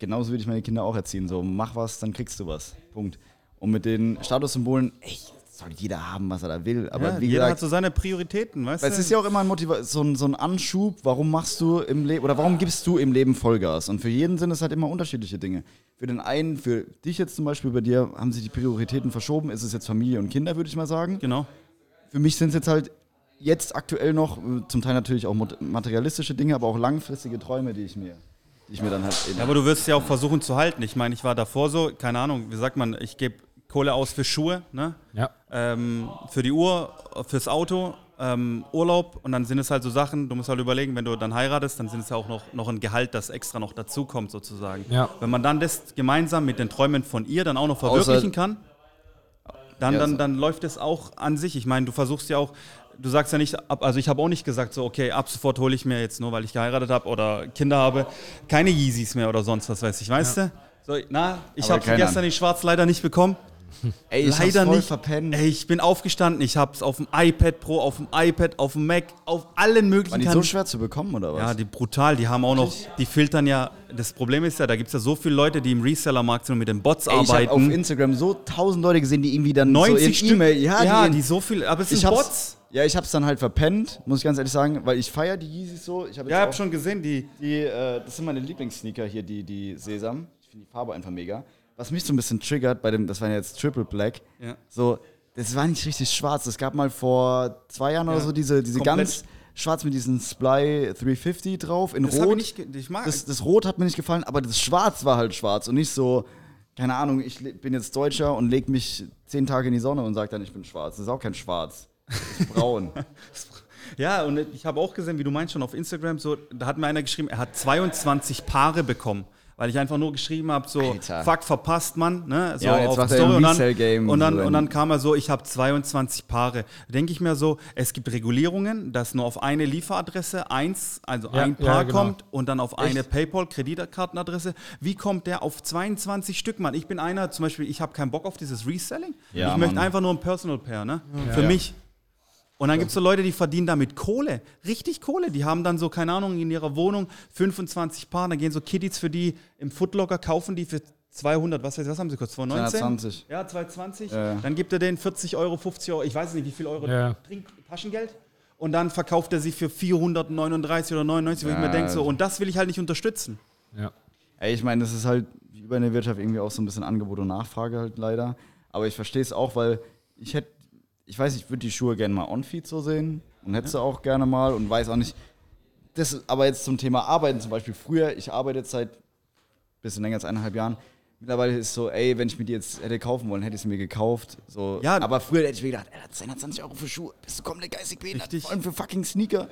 Genauso würde ich meine Kinder auch erziehen. So, mach was, dann kriegst du was. Punkt. Und mit den Statussymbolen, ey, soll jeder haben, was er da will. Aber ja, wie jeder gesagt, hat so seine Prioritäten, weißt Weil es du? ist ja auch immer ein Motiva so, ein, so ein Anschub, warum machst du im Leben oder warum gibst du im Leben Vollgas? Und für jeden sind es halt immer unterschiedliche Dinge. Für den einen, für dich jetzt zum Beispiel, bei dir haben sich die Prioritäten verschoben, ist es jetzt Familie und Kinder, würde ich mal sagen. Genau. Für mich sind es jetzt halt jetzt aktuell noch, zum Teil natürlich auch materialistische Dinge, aber auch langfristige Träume, die ich mir, ich mir dann halt Ja, aber du wirst ja auch versuchen zu halten. Ich meine, ich war davor so, keine Ahnung, wie sagt man, ich gebe Kohle aus für Schuhe, ne? Ja. ähm, für die Uhr, fürs Auto, ähm, Urlaub und dann sind es halt so Sachen, du musst halt überlegen, wenn du dann heiratest, dann sind es ja auch noch, noch ein Gehalt, das extra noch dazukommt sozusagen. Ja. Wenn man dann das gemeinsam mit den Träumen von ihr dann auch noch Außer- verwirklichen kann, dann, Ja, dann, dann läuft es auch an sich. Ich meine, du versuchst ja auch, du sagst ja nicht, ab- also ich habe auch nicht gesagt, so, okay, ab sofort hole ich mir jetzt nur, weil ich geheiratet habe oder Kinder habe, keine Yeezys mehr oder sonst was weiß ich, weißt du? So, na, ich habe gestern die Schwarz leider nicht bekommen. Ey, ich Leider voll nicht. verpennt. Ey, ich bin aufgestanden, ich hab's auf dem iPad Pro, auf dem iPad, auf dem Mac, auf allen möglichen Waren die so schwer zu bekommen oder was? Ja, die brutal, die haben auch noch, die filtern ja, das Problem ist ja, da gibt es ja so viele Leute, die im Reseller-Markt sind und mit den Bots Ey, ich habe auf arbeiten. Instagram so tausend Leute gesehen, die irgendwie dann 90 so. E-Mail, ja, ja die, die so viel, aber es sind ich Bots. Ja, ich hab's dann halt verpennt, muss ich ganz ehrlich sagen, weil ich feiere die Yeezys so. Ich hab Ja, ich hab schon gesehen, die, Die, äh, das sind meine Lieblingssneaker hier, die, die Sesam. Ich finde die Farbe einfach mega. Was mich so ein bisschen triggert bei dem, das waren jetzt Triple Black, Ja. so, das war nicht richtig schwarz. Es gab mal vor zwei Jahren oder Ja, so diese, diese komplett. ganz schwarz mit diesem Sply 350 drauf in das Rot. ich nicht, ich mag, das, das Rot hat mir nicht gefallen, aber das Schwarz war halt schwarz und nicht so, keine Ahnung, ich bin jetzt Deutscher und leg mich zehn Tage in die Sonne und sag dann, ich bin schwarz. Das ist auch kein Schwarz. Das ist braun. ja, und ich habe auch gesehen, wie du meinst schon auf Instagram, so, da hat mir einer geschrieben, er hat 22 Paare bekommen. Weil ich einfach nur geschrieben habe, so, Alter. fuck, verpasst man, ne? So Ja, und jetzt auf Story und dann, und, dann, und dann kam er so, ich habe 22 Paare. Denke ich mir so, es gibt Regulierungen, dass nur auf eine Lieferadresse eins, also Ja, ein ja, Paar genau. kommt und dann auf eine PayPal-Kreditkartenadresse. Wie kommt der auf 22 Stück, Mann? Ich bin einer, zum Beispiel, ich habe keinen Bock auf dieses Reselling. Ja, ich möchte Mann. einfach nur ein Personal Pair, ne? Für mich. Und dann gibt es so Leute, die verdienen damit Kohle, richtig Kohle. Die haben dann so, keine Ahnung, in ihrer Wohnung 25 Paar. Dann gehen so Kiddies für die im Footlocker, kaufen die für 200, was, weiß ich, was haben sie kurz, 219? 220. Ja, 220. Ja. Dann gibt er denen 40 Euro, 50 Euro, ich weiß nicht, wie viel Euro Ja. Trink Taschengeld. Und dann verkauft er sie für 439 oder 99, wo ich Ja. mir denke, so, und das will ich halt nicht unterstützen. Ja. Ey, ich meine, das ist halt wie bei der Wirtschaft irgendwie auch so ein bisschen Angebot und Nachfrage halt leider. Aber ich verstehe es auch, weil ich hätte, ich weiß, ich würde die Schuhe gerne mal on-feed so sehen und hätte sie auch gerne mal und weiß auch nicht. Das aber jetzt zum Thema Arbeiten zum Beispiel. Früher, ich arbeite jetzt seit bisschen länger als eineinhalb Jahren. Mittlerweile ist es so, ey, wenn ich mir die jetzt hätte kaufen wollen, hätte ich sie mir gekauft. So. Ja. aber früher hätte ich mir gedacht, ey, 220 Euro für Schuhe, bist du komplett geistig behindert, vor allem für fucking Sneaker.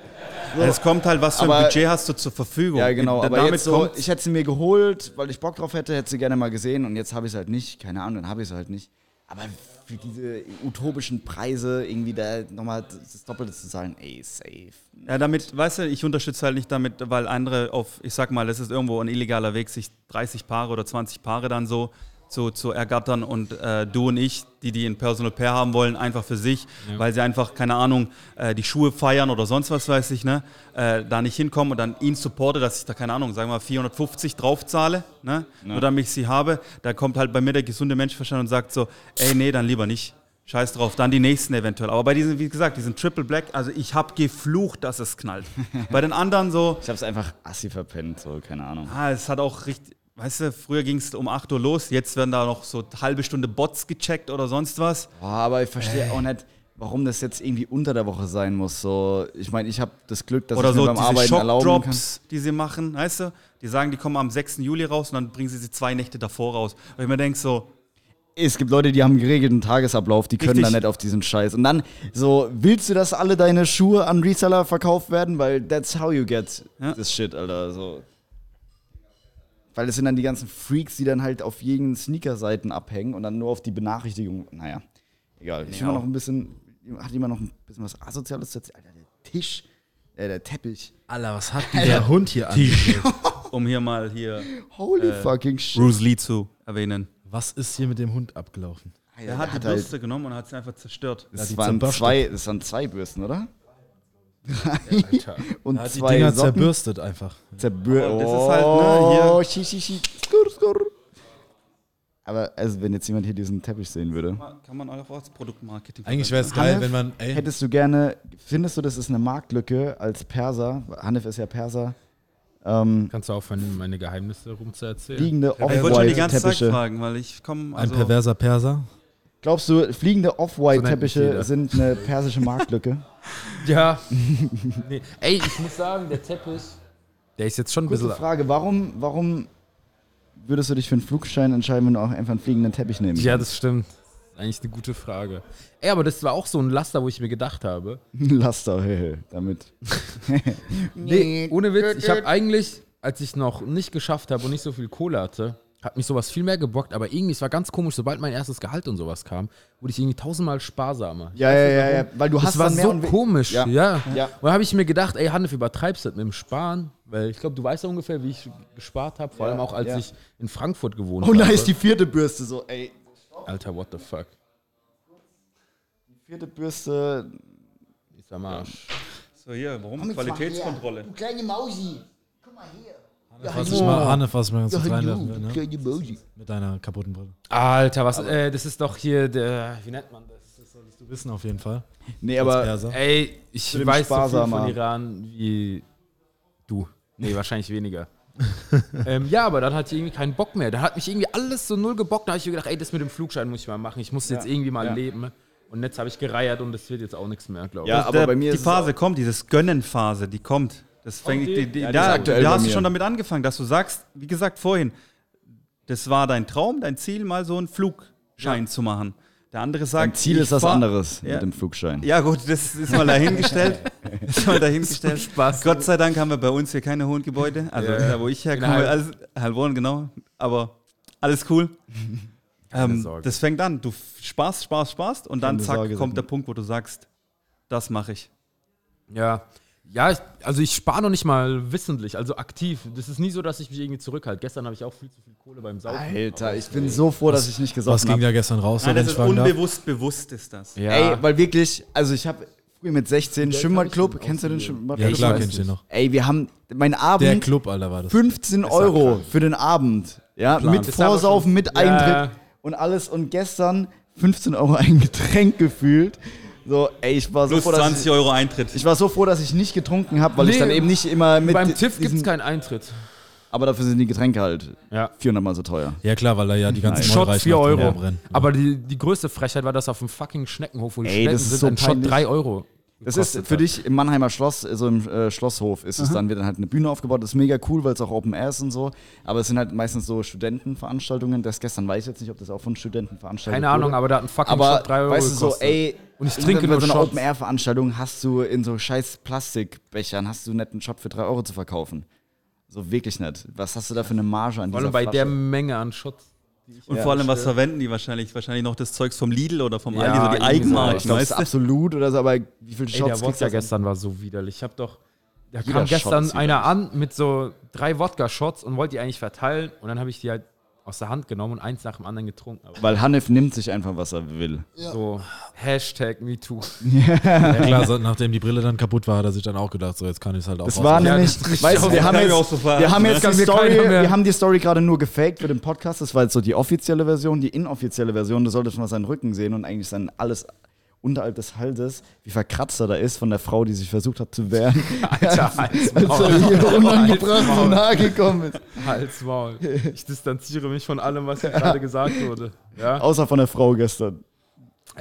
Ja, Es kommt halt, was für ein Aber- Budget hast du zur Verfügung. Ja, genau, aber damit jetzt so, ich hätte sie mir geholt, weil ich Bock drauf hätte, hätte sie gerne mal gesehen und jetzt habe ich es halt nicht. Keine Ahnung, dann habe ich es halt nicht. Aber für diese utopischen Preise irgendwie da nochmal das Doppelte zu zahlen, ey, safe. Ja, damit, weißt du, ich unterstütze halt nicht damit, weil andere auf, ich sag mal, es ist irgendwo ein illegaler Weg, sich 30 Paare oder 20 Paare dann so zu, zu ergattern und äh, du und ich, die die in Personal Pair haben wollen, einfach für sich, weil sie einfach, keine Ahnung, äh, die Schuhe feiern oder sonst was weiß ich, ne, äh, da nicht hinkommen und dann ihn supporte, dass ich da, keine Ahnung, sagen wir mal 450 draufzahle, ne, nur damit ich sie habe, da kommt halt bei mir der gesunde Menschenverstand und sagt so, ey, nee, dann lieber nicht. Scheiß drauf, dann die nächsten eventuell. Aber bei diesen, wie gesagt, diesen Triple Black, also ich habe geflucht, dass es knallt. bei den anderen so, Ich habe es einfach assi verpennt, so, keine Ahnung. ah, es hat auch richtig, weißt du, früher ging es um 8 Uhr los, jetzt werden da noch so halbe Stunde Bots gecheckt oder sonst was. Boah, aber ich verstehe auch nicht, warum das jetzt irgendwie unter der Woche sein muss. So, ich meine, ich habe das Glück, dass Oder ich mir so beim diese Arbeiten erlauben kann. Shock-Drops, die sie machen, weißt du? Die sagen, die kommen am 6. Juli raus und dann bringen sie sie zwei Nächte davor raus. Weil ich mir denke so, Es gibt Leute, die haben einen geregelten Tagesablauf, die können Richtig. da nicht auf diesen Scheiß. Und dann so, willst du, dass alle deine Schuhe an Reseller verkauft werden? Weil that's how you get Ja. this shit, Alter. So. Weil das sind dann die ganzen Freaks, die dann halt auf jeden Sneaker-Seiten abhängen und dann nur auf die Benachrichtigung. Naja, egal. Ich Ja. will noch ein bisschen, hat jemand noch ein bisschen was Asoziales zu erzählen? Alter, der Tisch, äh, der Teppich. Alter, was hat denn der Hund hier an? um hier mal hier Holy Äh, fucking shit. Bruce Lee zu erwähnen. Was ist hier mit dem Hund abgelaufen? Er hat die halt, Bürste genommen und hat sie einfach zerstört. das, die waren zwei, das waren zwei Bürsten, oder? Alter. Und Er hat die zwei Dinger Socken. zerbürstet einfach. Zerbür Aber das ist halt, ne, Oh, schi, schi, schi. Skur, skur. Aber also, wenn jetzt jemand hier diesen Teppich sehen würde, Kann man auch als Produktmarketing Eigentlich wäre es Hanif, geil, wenn man. Ey, hättest du gerne, findest du, das ist eine Marktlücke als Perser? Hanif ist ja Perser. Ähm, Kannst du aufhören, meine Geheimnisse rumzuerzählen? fliegende Ich wollte schon die ganze Zeit Off-White-Teppiche. fragen, weil ich komme. ein Also, perverser Perser. Glaubst du, fliegende So Off-White-Teppiche jeder. sind eine persische Marktlücke? Ja. nee. Ey, ich muss sagen, der Teppich, der ist jetzt schon ein Kurze bisschen. Frage, warum, warum würdest du dich für einen Flugschein entscheiden, wenn du auch einfach einen fliegenden Teppich nehmen Ja, das stimmt. Eigentlich eine gute Frage. Ey, aber das war auch so ein Laster, wo ich mir gedacht habe. Laster, hey, damit. Nee, ohne Witz, ich habe eigentlich, als ich noch nicht geschafft habe und nicht so viel Kohle hatte, hat mich sowas viel mehr gebockt, aber irgendwie, es war ganz komisch, sobald mein erstes Gehalt und sowas kam, wurde ich irgendwie tausendmal sparsamer. Ja, ja, ja, ja, weil du Das hast war dann mehr so komisch, Ja. ja. Ja. Und da habe ich mir gedacht, ey, Hanif, übertreibst das mit dem Sparen, weil ich glaube, du weißt ja ungefähr, wie ich gespart habe, vor Ja, allem auch als ja. ich in Frankfurt gewohnt Oh, habe. da ist die vierte Bürste so, ey. Alter, what the fuck. Vierte Bürste. Ist am Arsch. so hier, warum? Qualitätskontrolle. Du kleine Mausi. Guck mal hier. Was ich mal, Hanne, was ganz kurz Ja, reinwerfen will, ne? Mit deiner kaputten Brille. Alter, was, äh, das ist doch hier der, wie nennt man das? Das solltest du wissen auf jeden Fall. Nee, Als aber Perser. Ey, ich weiß so viel Sparsamer. von Iran wie du. Nee, wahrscheinlich weniger. ähm, ja, aber dann hatte ich irgendwie keinen Bock mehr. Da hat mich irgendwie alles so null gebockt. Da habe ich mir gedacht, ey, das mit dem Flugschein muss ich mal machen. Ich muss jetzt irgendwie mal ja. leben. Und jetzt habe ich gereiert und das wird jetzt auch nichts mehr, glaube ich. Ja, aber Der- bei mir die Phase kommt, dieses Gönnen-Phase, die kommt. Das fängt, die? die, die, Ja, da, da hast du schon damit angefangen, dass du sagst, wie gesagt vorhin, das war dein Traum, dein Ziel, mal so einen Flugschein zu machen. Der andere sagt, Mein Ziel ist was anderes Ja. mit dem Flugschein. Ja gut, das ist mal dahingestellt. ist mal dahingestellt. Spaß. Gott sei Dank haben wir bei uns hier keine hohen Gebäude. Also Ja, ja. da, wo ich herkomme, Heil- alles, Heilbronn, genau. Aber alles cool. Ähm, das fängt an. Du sparst, sparst, sparst und dann zack Sorge, kommt der. Punkt, wo du sagst, das mache ich. Ja. Ja, ich, also ich spare noch nicht mal wissentlich, also aktiv. Das ist nie so, dass ich mich irgendwie zurückhalte. Gestern habe ich auch viel zu viel Kohle beim Saufen. Alter, ich bin so froh, dass ich nicht Was gesoffen ging habe. da gestern raus, Nein, das ist unbewusst, bewusst ist das. Ja. Ey, weil wirklich, also ich habe früher mit 16 kann ich Schwimmbadclub, kennst du den? Schwimmbadclub? Ja, klar, weiß kenn ich den noch. Ey, wir haben, mein Der Abend, Club, Alter, war das. 15 ja Euro für den Abend. Ja, Plan. mit Das ist Vorsaufen, mit Ja. Eintritt und alles. Und gestern 15 Euro ein Getränk gefühlt. So, ey, ich war so Plus froh, dass 20 ich, Euro Eintritt. ich war so froh, dass ich nicht getrunken habe, weil ich Nee, dann eben nicht immer mit Beim TIFF gibt es keinen Eintritt. Aber dafür sind die Getränke halt Ja. 400 Mal so teuer. Ja klar, weil da ja die ganzen Shot Neureichen 4 noch drin Euro. brennen. Aber die, die größte Frechheit war das auf dem fucking Schneckenhof, wo die Ey, Schnecken das ist sind, so ein Shot peinlich. 3 Euro. Das ist für hat. dich im Mannheimer Schloss, so im äh, Schlosshof, ist es dann, wird dann halt eine Bühne aufgebaut. Das ist mega cool, weil es auch Open Air ist und so. Aber es sind halt meistens so Studentenveranstaltungen. Das gestern weiß ich jetzt nicht, ob das auch von Studenten veranstaltet Keine Ahnung, wurde. aber da hat ein fucking aber Shot 3 Euro weißt du so, ey, Und ich in- trinke bei nur so einer Shots. Open Air Veranstaltung hast du in so scheiß Plastikbechern hast du einen Shot für 3 Euro zu verkaufen. So wirklich nicht. Was hast du da für eine Marge an Vor dieser allem bei Flasche? der Menge an Shots. Und Ja, vor allem, was verwenden die wahrscheinlich? Wahrscheinlich noch das Zeugs vom Lidl oder vom Ja, Aldi, so die Eigenmarken, ich glaube, absolut oder so, aber wie viele Ey, Shots der kriegst gestern war so widerlich. Ich hab doch. Da Jeder kam gestern einer an mit so drei Wodka-Shots und wollte die eigentlich verteilen. Und dann habe ich die halt aus der Hand genommen und eins nach dem anderen getrunken. Aber Weil Hanif nimmt sich einfach, was er will. so Hashtag MeToo. Ja klar, so, nachdem die Brille dann kaputt war, hat er sich dann auch gedacht, so jetzt kann ich es halt auch Das war Ja, nämlich, ist weißt du, wir auch- haben jetzt, so wir haben jetzt die Story, wir haben die Story gerade nur gefaked für den Podcast. Das war jetzt so die offizielle Version, die inoffizielle Version. Du solltest mal seinen Rücken sehen und eigentlich sein alles unterhalb des Halses, wie verkratzt er da ist von der Frau, die sich versucht hat zu wehren, Alter, Hals, als er hier unangebracht so nahe gekommen ist. Hals, Maul. Ich distanziere mich von allem, was hier gerade gesagt wurde. Ja? Außer von der Frau gestern.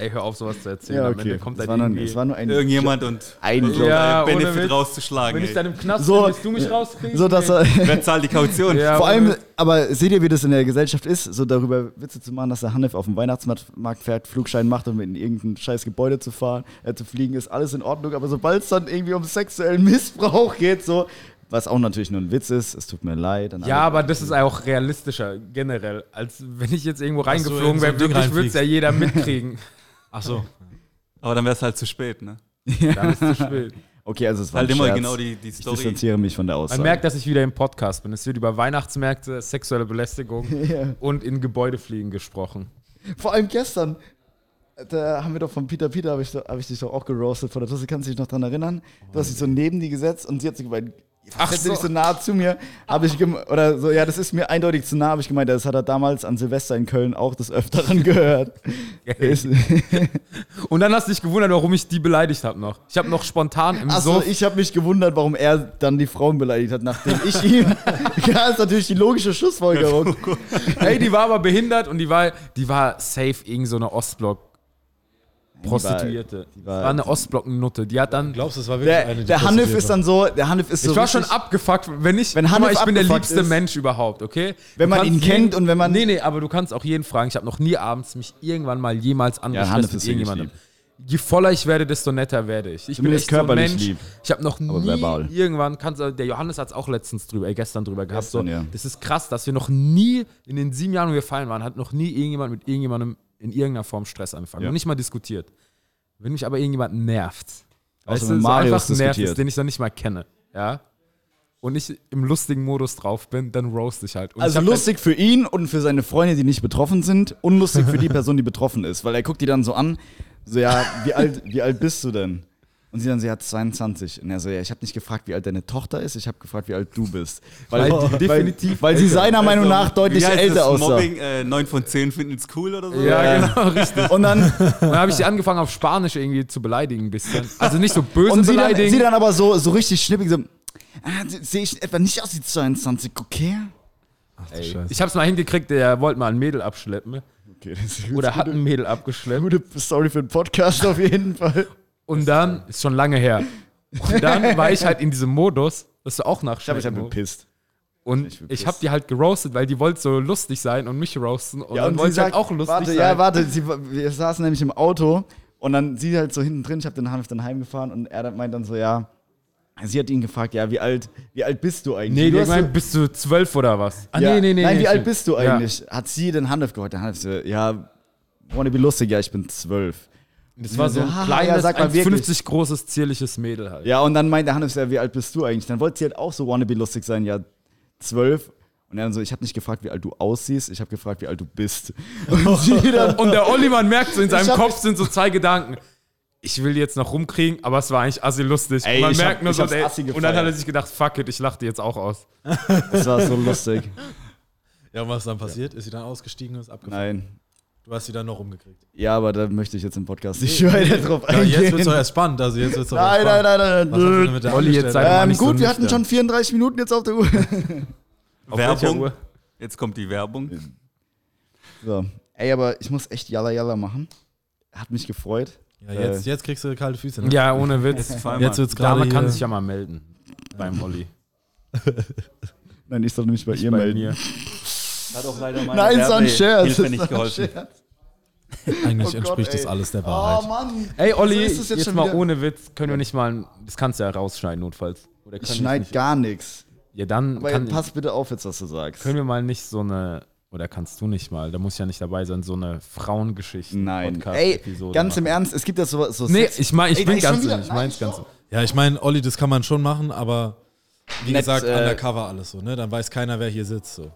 Ey, hör auf, sowas zu erzählen. Ja, Am okay. Ende kommt Es da war, nur, irgendwie. es war nur ein Irgendjemand und ein Joke. Ja, Benefit Witz. rauszuschlagen. Wenn ich ey. dann im Knast So- bin, willst du mich rauskriegen? So, dass er, Wer zahlt die Kaution? Ja, Vor allem, aber seht ihr, wie das in der Gesellschaft ist, so darüber Witze zu machen, dass der Hanif auf dem Weihnachtsmarkt fährt, Flugschein macht, um in irgendein scheiß Gebäude zu fahren, äh, zu fliegen, ist alles in Ordnung. Aber sobald es dann irgendwie um sexuellen Missbrauch geht, so, was auch natürlich nur ein Witz ist, es tut mir leid. Ja, aber das ist auch realistischer, generell. Als wenn ich jetzt irgendwo reingeflogen so wäre, wirklich würde es ja jeder mitkriegen. Ach so. Aber dann wäre es halt zu spät, ne? Dann ist es zu spät. Okay, also es war Halt ein immer Scherz. genau die, die Ich Story. distanziere mich von der Aussage. Man merkt, dass ich wieder im Podcast bin. Es wird über Weihnachtsmärkte, sexuelle Belästigung und in Gebäudefliegen gesprochen. Vor allem gestern, da haben wir doch von Peter Peter, habe ich, hab ich dich doch auch geroastet von der Tusse, kannst du dich noch dran erinnern? Du hast dich so neben die gesetzt und sie hat sich gemeint, Ach setz so. so nah zu mir, habe ich oder so, ja, das ist mir eindeutig zu nah, habe ich gemeint, das hat er damals an Silvester in Köln auch des Öfteren gehört. Und dann hast du dich gewundert, warum ich die beleidigt habe noch. Ich habe noch spontan im Achso, ich habe mich gewundert, warum er dann die Frauen beleidigt hat, nachdem ich ihm. ja, ist natürlich die logische Schlussfolgerung. Ey, die war aber behindert und die war, die war safe irgend so eine Ostblock. Prostituierte. die Die war- war, eine Ostblock-Nutte. Die hat dann. Glaubst du, es war wirklich Der, eine, der Hanif ist dann so, der Hanif ist so. Ich war schon abgefuckt, wenn ich. Wenn Hanif mal, ich bin der liebste ist- Mensch überhaupt, okay? Wenn Du man ihn kennt jeden- und wenn man- Nee, nee, aber du kannst auch jeden fragen. Ich habe noch nie abends mich irgendwann mal jemals angeschlossen ist mit irgendjemandem. Je voller ich werde, desto netter werde ich. Ich Zumindest bin echt körperlich so ein Mensch. lieb. Ich habe noch nie verbal. irgendwann, kannst, der Johannes hat es auch letztens drüber, äh, gestern drüber gehabt. Gestern, so, ja. Das ist krass, dass wir noch nie in den sieben Jahren, wo wir feiern waren, hat noch nie irgendjemand mit irgendjemandem in irgendeiner Form Stress angefangen. Ja. Und nicht mal diskutiert. Wenn mich aber irgendjemand nervt, weißt wenn du, so einfach nervt ist, den ich noch nicht mal kenne, ja, und ich im lustigen Modus drauf bin, dann roast ich halt. Und Also ich hab lustig für ihn und für seine Freunde, die nicht betroffen sind, unlustig für die Person, die betroffen ist. Weil er guckt die dann so an, so, ja, wie alt, wie alt bist du denn? Und sie dann, sie hat 22. Und er so, ja, ich habe nicht gefragt, wie alt deine Tochter ist, ich habe gefragt, wie alt du bist. Weil, Weil die definitiv Weil, weil sie seiner Meinung Also, nach deutlich wie heißt älter das? aussah. Mobbing, äh, 9 von 10 finden es cool oder so? Ja, genau, richtig. Und dann, Dann habe ich sie angefangen, auf Spanisch irgendwie zu beleidigen ein bisschen. Also nicht so böse und sie dann, beleidigen. sie dann aber so, so richtig schnippig, so, ah, sehe ich etwa nicht aus wie 22, okay? Ey, Scheiße. ich habe es mal hingekriegt, der wollte mal ein Mädel abschleppen. Okay, das ist Oder hat gute, ein Mädel abgeschleppt. gute Story für den Podcast auf jeden Fall. Und dann, ist schon lange her. Und dann war ich halt in diesem Modus, dass du auch Ich habe mich halt bepisst. Und Ich ich habe die halt geroastet, weil die wollte so lustig sein und mich roasten. Und dann wollte ich halt auch lustig warte, sein. Ja, warte, sie, wir saßen nämlich im Auto und dann sie halt so hinten drin, ich habe den Hanf dann heimgefahren und er meint dann so, ja, sie hat ihn gefragt, ja, wie alt, wie alt bist du eigentlich? Nee, du so, gemeint, bist du zwölf oder was? Ah, ja, nee, nee, nee. Nein, nee, wie alt bist du Ja. eigentlich? Hat sie den Hanf gefragt, der Hanf so, ja, wanna be lustig, ja, ich bin zwölf. Das war so ein Ja, kleines, ja, sag mal 50 großes, zierliches Mädel halt. Ja, und dann meint der Hanf so, ja, wie alt bist du eigentlich? Dann wollte sie halt auch so wanna be lustig sein, ja, zwölf. Und er dann so, ich habe nicht gefragt, wie alt du aussiehst, ich habe gefragt, wie alt du bist. Und sie dann, Und der Ollimann merkt so, in seinem Kopf sind so zwei Gedanken. Ich will die jetzt noch rumkriegen, aber es war eigentlich assi lustig. Ey, und man merkt hab- nur so, ey, und dann hat er sich gedacht, fuck it, ich lach die jetzt auch aus. das war so lustig. Ja, und was dann passiert? Ist sie dann ausgestiegen und ist abgefahren? Nein. Du hast sie dann noch rumgekriegt. Ja, aber da möchte ich jetzt im Podcast nicht weiter drauf Ja, eingehen. jetzt wird es doch erst spannend. Also jetzt wird's doch Nein, nein, nein, nein, Was hast du denn nein. mit der Olli, jetzt sei Ähm, nicht so gut, wir hatten schon 34 Minuten jetzt auf der Uhr. Auf Werbung. Uhr? Jetzt kommt die Werbung. So. Ey, aber ich muss echt Yalla Yalla machen. Hat mich gefreut. Ja, jetzt, jetzt kriegst du kalte Füße. Ne? Ja, ohne Witz. Jetzt. Jetzt wird's gerade Dame kann sich ja mal melden. Beim Olli. Nein, ich soll nämlich bei Nicht ihr bei melden. mir. Hat auch leider meine Nein, so ein Scherz. Hilfe das nicht ist ein geholfen. Scherz. Eigentlich Oh Gott, entspricht das ey. alles der Oh Wahrheit. Mann. Ey, Olli, ist jetzt, das jetzt schon mal wieder- ohne Witz, können wir nicht mal, das kannst du ja rausschneiden notfalls. Oder Ich können wir schneid nicht, gar nichts. Ja, dann Aber kann, pass bitte auf jetzt, was du sagst. können wir mal nicht so eine, oder kannst du nicht mal, da muss ja nicht dabei sein, so eine Frauengeschichte. Nein. Ey, ganz im Ernst, es gibt ja so, so Nee, Sex- ich meine, ich Ey, bin ganz, wieder- ich nein, mein's ganz. Ja, ich meine, Olli, das kann man schon machen, aber wie Nett, gesagt, äh, undercover alles so, ne? Dann weiß keiner, wer hier sitzt. So.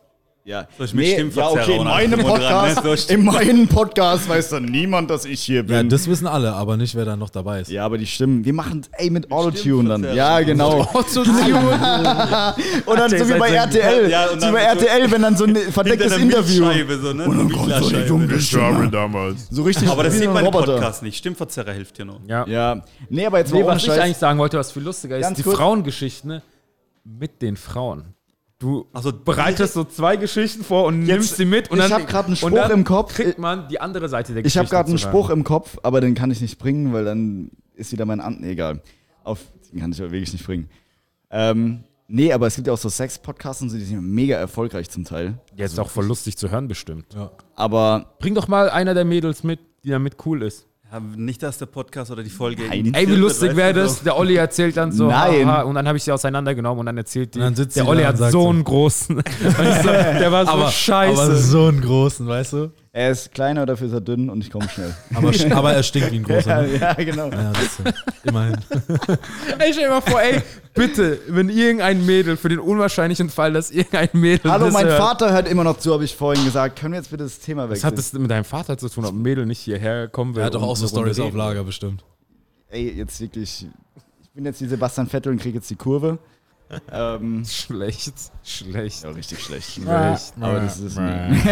Ja, Soll ich mit ja, Stimmverzerrer okay, in meinem Podcast, ne? So in meinem Podcast weiß dann niemand, dass ich hier Ja, bin. das wissen alle, aber nicht, wer da noch dabei ist. Ja, aber die Stimmen, wir machen, ey, mit Autotune dann. Ja, genau. und dann so wie bei RTL. Ja, und so dann bei RTL, wenn dann so ein verdecktes Interview. So, ne? Und dann so die dunkle Stimme. So richtig Aber das wie sieht ein man im. Podcast nicht. Stimmverzerrer hilft hier noch. Ja. Ja, nee, aber jetzt Nee, was ich eigentlich sagen wollte, was viel lustiger ist, die. Frauengeschichten ne, mit den Frauen. Du Also bereitest so zwei Geschichten vor und nimmst sie mit und ich dann, hab grad einen Spruch im Kopf. kriegt man die andere Seite der Ich Geschichte habe gerade einen Spruch im Kopf, aber den kann ich nicht bringen, weil dann ist wieder mein. Nee, egal. Auf, den kann ich aber wirklich nicht bringen. Ähm, nee, aber es gibt ja auch so Sex-Podcasts und so, die sind mega erfolgreich zum Teil. Ja, ist auch voll lustig zu hören bestimmt. Aber Bring doch mal einer der Mädels mit, die damit cool ist. Nicht, dass der Podcast oder die Folge. Nein. Ey, wie lustig weißt wäre du, das? Der Olli erzählt dann so, Nein. haha, und dann habe ich sie auseinandergenommen und dann erzählt die, Und dann sitzt der Olli hat so einen großen. Ich so, der war so scheiße. aber so einen großen, weißt du? Er ist kleiner, dafür ist er dünn und ich komme schnell. Aber, aber er stinkt wie ein großer. Ne? ja, genau. Ja, das ist, äh, immerhin. Ey, stell dir mal vor, ey, bitte, wenn irgendein Mädel, für den unwahrscheinlichen Fall, dass irgendein Mädel. Hallo, mein hört, Vater hört immer noch zu, habe ich vorhin gesagt. Können wir jetzt bitte das Thema Was wechseln? hat das mit deinem Vater zu tun, ob ein Mädel nicht hierher kommen will? Er hat doch auch so Stories auf? Lager bestimmt. Ey, jetzt wirklich. Ich bin jetzt wie Sebastian Vettel und kriege jetzt die Kurve. ähm, Schlecht, schlecht. ja, richtig schlecht. Schlecht. Aber das ist Schlecht.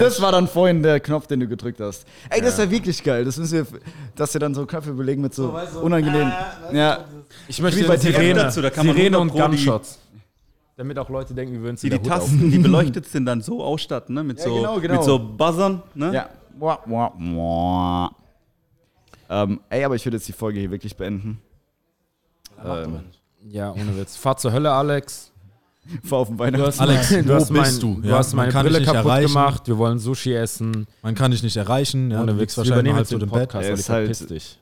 Das war dann vorhin der Knopf, den du gedrückt hast. Ey, das ist ja wirklich geil. Das müssen wir, dass wir dann so Knöpfe belegen mit so, unangenehmen. ja, Ich möchte bei Sirene, dazu, da kann man Sirene und 100 Pro die- Gunshots. Damit auch Leute denken, wir würden es Die, die Tasten, die beleuchtet sind, dann so ausstatten, ne? Mit, Ja, so, genau, genau. mit so Buzzern, ne? ja. Mua, mua, mua. Ähm, ey, aber ich würde jetzt die Folge hier wirklich beenden. Ähm, Ja, ohne Witz. Fahr zur Hölle, Alex. fahr auf den Du Weihnachts. hast Alex, mein, wo du hast mein, bist du? Du Ja, hast meine Brille kaputt erreichen. gemacht. Wir wollen Sushi essen. Man kann dich nicht erreichen. Ja, ohne du Witz. Wir wahrscheinlich übernehmen jetzt den im Bett. Podcast, Er halt- verpiss dich.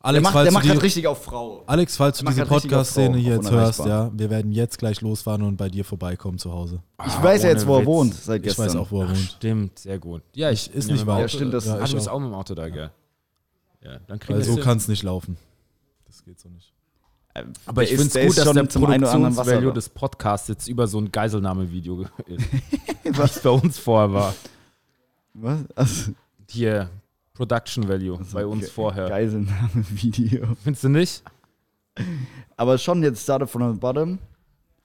Der Alex, macht, falls der du macht die, halt richtig auf Frau. Alex, falls du Der macht diese Podcast-Szene hier jetzt hörst, ja, wir werden jetzt gleich losfahren und bei dir vorbeikommen zu Hause. Ich weiß ja jetzt, wo er Witz. wohnt, seit Ich gestern. weiß auch, wo er wohnt. Stimmt, sehr gut. Ja, ich Ist bin nicht. Auto- Ja, stimmt, das- Ja, Ah, ich du bist auch. auch mit dem Auto da, gell? Ja, dann kriegen Weil wir so kann es nicht laufen. Das geht so nicht. Aber ich finde es gut, dass der Produktionsvalue des Podcasts jetzt über so ein Geiselnahmevideo ist. was bei uns vorher war. Was? Also, Hier, Production Value bei uns ge- vorher. Geiselnahme-Video. Findest du nicht? Aber schon jetzt started from the bottom,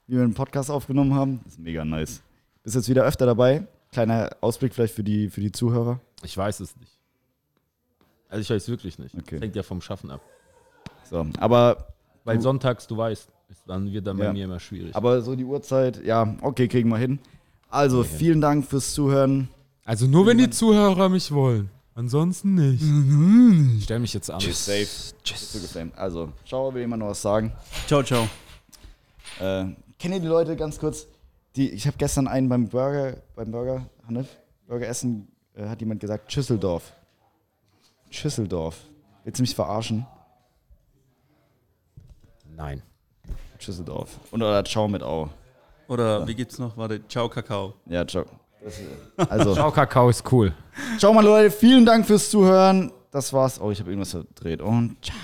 wie wir einen Podcast aufgenommen haben. Ist mega nice. Bist jetzt wieder öfter dabei. Kleiner Ausblick vielleicht für die, für die Zuhörer. Ich weiß es nicht. Also ich weiß wirklich nicht. Okay. Das hängt ja vom Schaffen ab. So, aber, Weil Du- sonntags, du weißt, ist dann wird dann bei Ja. mir immer schwierig. aber so die Uhrzeit, ja, okay, kriegen wir hin. Also, Okay. vielen Dank fürs Zuhören. Also nur wenn die Zuhörer mich wollen. Ansonsten nicht. Ich stell mich jetzt an. Safe. Tschüss. Also, ciao, will jemand noch was sagen? Ciao, ciao. Äh, kennt ihr die Leute ganz kurz? Die, ich habe gestern einen beim Burger, beim Burger, Hanif, Burger essen, äh, hat jemand gesagt, Schüsseldorf. Schüsseldorf. Willst du mich verarschen? Nein. Schüsseldorf. Und oder Ciao mit Au. Oder wie gibt's noch? Warte, ciao, Kakao. Ja, ciao. Also, Ciao, Kakao ist cool. ciao mal Leute, vielen Dank fürs Zuhören. Das war's. Oh, ich habe irgendwas verdreht. Und ciao.